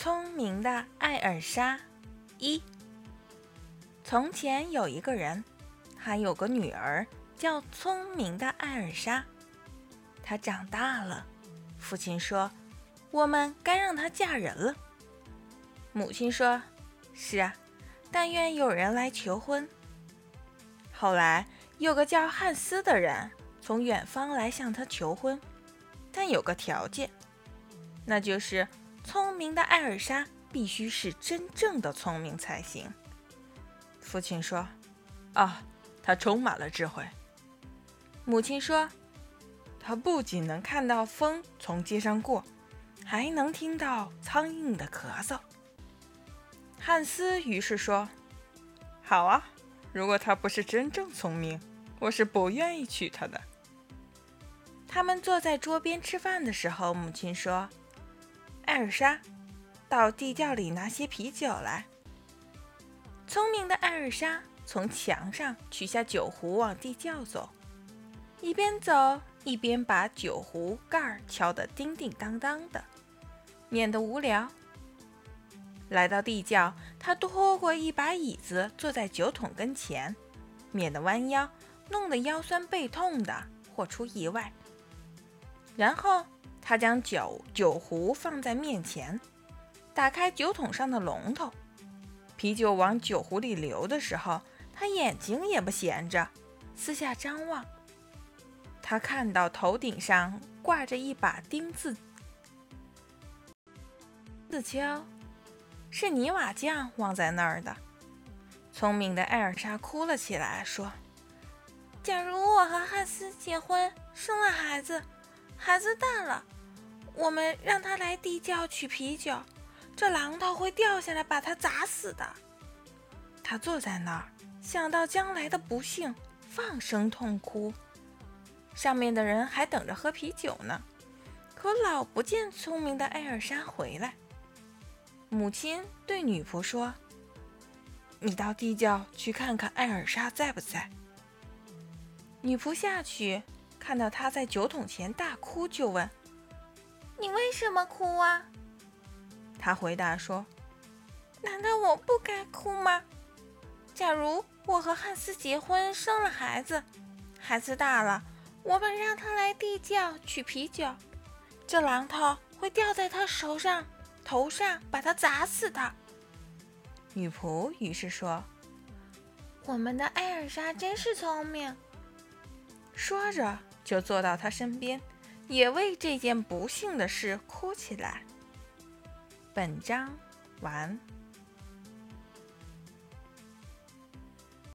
聪明的艾尔莎一。从前有一个人，他有个女儿叫聪明的艾尔莎。她长大了，父亲说：“我们该让她嫁人了。”母亲说：“是啊，但愿有人来求婚。”后来有个叫汉斯的人从远方来向她求婚，但有个条件，那就是。聪明的艾尔莎必须是真正的聪明才行。父亲说：“啊，她充满了智慧。”母亲说：“她不仅能看到风从街上过，还能听到苍蝇的咳嗽。”汉斯于是说：“好啊，如果她不是真正聪明，我是不愿意娶她的。”他们坐在桌边吃饭的时候，母亲说。艾尔莎，到地窖里拿些啤酒来。聪明的艾尔莎从墙上取下酒壶，往地窖走，一边走一边把酒壶盖敲得叮叮当当的，免得无聊。来到地窖，他拖过一把椅子，坐在酒桶跟前，免得弯腰，弄得腰酸背痛的或出意外。然后。他将酒酒壶放在面前，打开酒桶上的龙头，啤酒往酒壶里流的时候，他眼睛也不闲着，四下张望。他看到头顶上挂着一把钉子子锹，是泥瓦匠忘在那儿的。聪明的艾尔莎哭了起来，说：“假如我和汉斯结婚，生了孩子，孩子大了。”我们让他来地窖取啤酒，这榔头会掉下来把他砸死的。他坐在那儿，想到将来的不幸，放声痛哭。上面的人还等着喝啤酒呢，可老不见聪明的艾尔莎回来。母亲对女仆说：“你到地窖去看看艾尔莎在不在。”女仆下去，看到她在酒桶前大哭，就问。你为什么哭啊？他回答说：“难道我不该哭吗？假如我和汉斯结婚，生了孩子，孩子大了，我们让他来地窖取啤酒，这榔头会掉在他手上、头上，把他砸死的。”女仆于是说：“我们的艾尔莎真是聪明。”说着就坐到他身边。也为这件不幸的事哭起来。本章完。